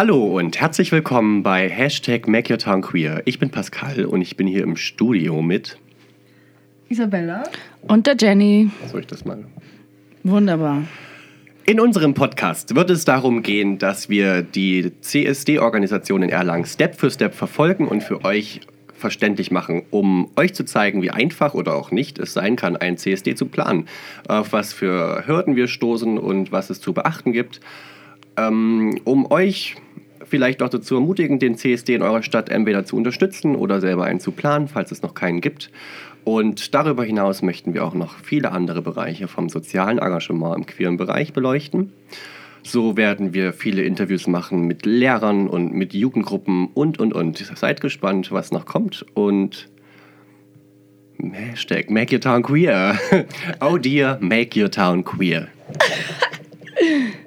Hallo und herzlich willkommen bei Hashtag Make Your Town Queer. Ich bin Pascal und ich bin hier im Studio mit. Isabella. Und der Jenny. Soll ich das mal? Wunderbar. In unserem Podcast wird es darum gehen, dass wir die CSD-Organisation in Erlangen Step für Step verfolgen und für euch verständlich machen, um euch zu zeigen, wie einfach oder auch nicht es sein kann, ein CSD zu planen, auf was für Hürden wir stoßen und was es zu beachten gibt, ähm, um euch vielleicht auch dazu ermutigen, den CSD in eurer Stadt entweder zu unterstützen oder selber einen zu planen, falls es noch keinen gibt. Und darüber hinaus möchten wir auch noch viele andere Bereiche vom sozialen Engagement im queeren Bereich beleuchten. So werden wir viele Interviews machen mit Lehrern und mit Jugendgruppen und, und, und. Seid gespannt, was noch kommt und Hashtag Make Your Town Queer. Oh dear, make your town queer.